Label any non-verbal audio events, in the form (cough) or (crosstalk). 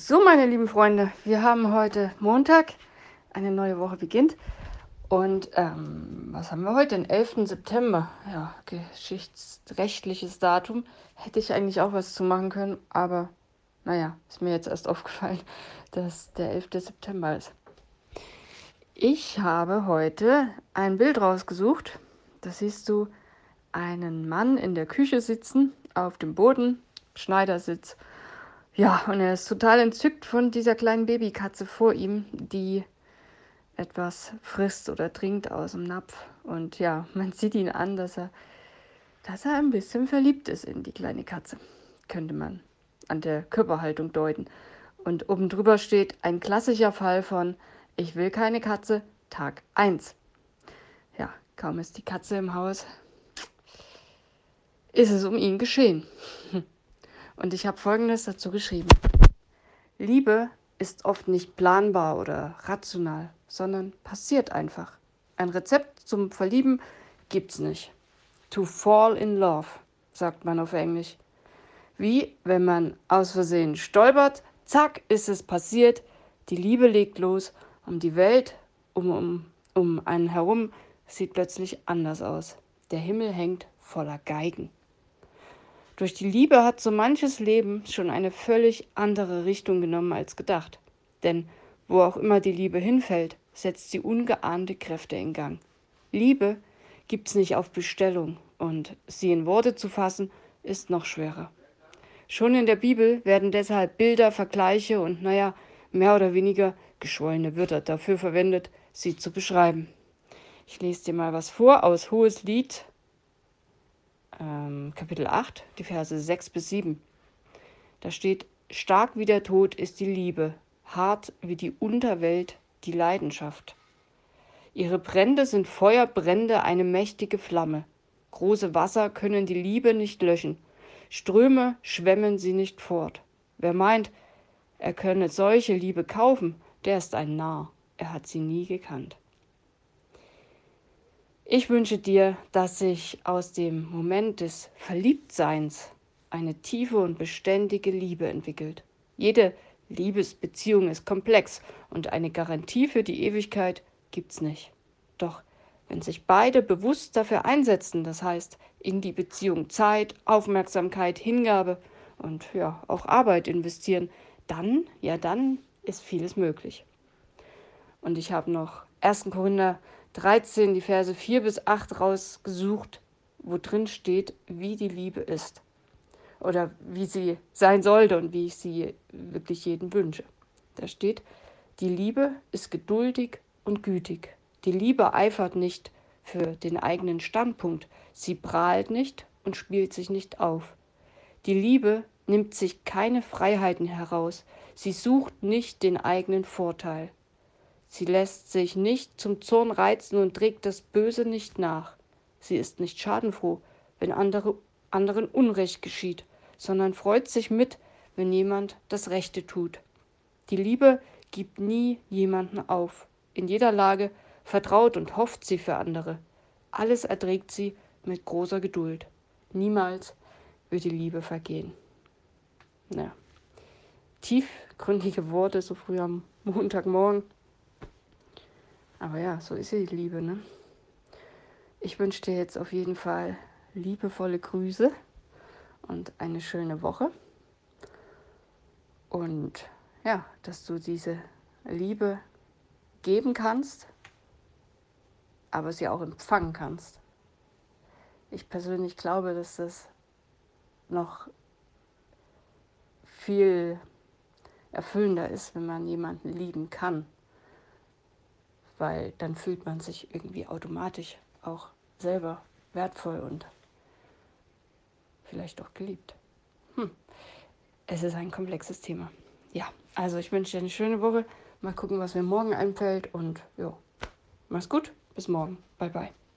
So, meine lieben Freunde, wir haben heute Montag, eine neue Woche beginnt. Und ähm, was haben wir heute? Den 11. September. Ja, geschichtsrechtliches Datum. Hätte ich eigentlich auch was zu machen können, aber naja, ist mir jetzt erst aufgefallen, (laughs) dass der 11. September ist. Ich habe heute ein Bild rausgesucht. Da siehst du einen Mann in der Küche sitzen, auf dem Boden, Schneidersitz ja, und er ist total entzückt von dieser kleinen Babykatze vor ihm, die etwas frisst oder trinkt aus dem Napf. Und ja, man sieht ihn an, dass er, dass er ein bisschen verliebt ist in die kleine Katze. Könnte man an der Körperhaltung deuten. Und oben drüber steht ein klassischer Fall von Ich will keine Katze, Tag 1. Ja, kaum ist die Katze im Haus, ist es um ihn geschehen. (laughs) Und ich habe Folgendes dazu geschrieben. Liebe ist oft nicht planbar oder rational, sondern passiert einfach. Ein Rezept zum Verlieben gibt's nicht. To fall in love, sagt man auf Englisch. Wie wenn man aus Versehen stolpert, zack, ist es passiert, die Liebe legt los, um die Welt, um, um, um einen herum, sieht plötzlich anders aus. Der Himmel hängt voller Geigen. Durch die Liebe hat so manches Leben schon eine völlig andere Richtung genommen als gedacht. Denn wo auch immer die Liebe hinfällt, setzt sie ungeahnte Kräfte in Gang. Liebe gibt's nicht auf Bestellung und sie in Worte zu fassen, ist noch schwerer. Schon in der Bibel werden deshalb Bilder, Vergleiche und, naja, mehr oder weniger geschwollene Wörter dafür verwendet, sie zu beschreiben. Ich lese dir mal was vor aus Hohes Lied ähm, Kapitel 8, die Verse 6 bis 7. Da steht, stark wie der Tod ist die Liebe, hart wie die Unterwelt die Leidenschaft. Ihre Brände sind Feuerbrände, eine mächtige Flamme. Große Wasser können die Liebe nicht löschen, Ströme schwemmen sie nicht fort. Wer meint, er könne solche Liebe kaufen, der ist ein Narr, er hat sie nie gekannt. Ich wünsche dir, dass sich aus dem Moment des Verliebtseins eine tiefe und beständige Liebe entwickelt. Jede Liebesbeziehung ist komplex und eine Garantie für die Ewigkeit gibt's nicht. Doch wenn sich beide bewusst dafür einsetzen, das heißt in die Beziehung Zeit, Aufmerksamkeit, Hingabe und ja, auch Arbeit investieren, dann, ja, dann ist vieles möglich. Und ich habe noch 1. Korinther 13, die Verse 4 bis 8 rausgesucht, wo drin steht, wie die Liebe ist. Oder wie sie sein sollte und wie ich sie wirklich jedem wünsche. Da steht, die Liebe ist geduldig und gütig. Die Liebe eifert nicht für den eigenen Standpunkt. Sie prahlt nicht und spielt sich nicht auf. Die Liebe nimmt sich keine Freiheiten heraus. Sie sucht nicht den eigenen Vorteil. Sie lässt sich nicht zum Zorn reizen und trägt das Böse nicht nach. Sie ist nicht schadenfroh, wenn andere, anderen Unrecht geschieht, sondern freut sich mit, wenn jemand das Rechte tut. Die Liebe gibt nie jemanden auf. In jeder Lage vertraut und hofft sie für andere. Alles erträgt sie mit großer Geduld. Niemals wird die Liebe vergehen. Na, tiefgründige Worte so früh am Montagmorgen. Aber ja, so ist die Liebe, ne? Ich wünsche dir jetzt auf jeden Fall liebevolle Grüße und eine schöne Woche. Und ja, dass du diese Liebe geben kannst, aber sie auch empfangen kannst. Ich persönlich glaube, dass das noch viel erfüllender ist, wenn man jemanden lieben kann weil dann fühlt man sich irgendwie automatisch auch selber wertvoll und vielleicht auch geliebt. Hm. Es ist ein komplexes Thema. Ja, also ich wünsche dir eine schöne Woche. Mal gucken, was mir morgen einfällt und ja, mach's gut. Bis morgen. Bye bye.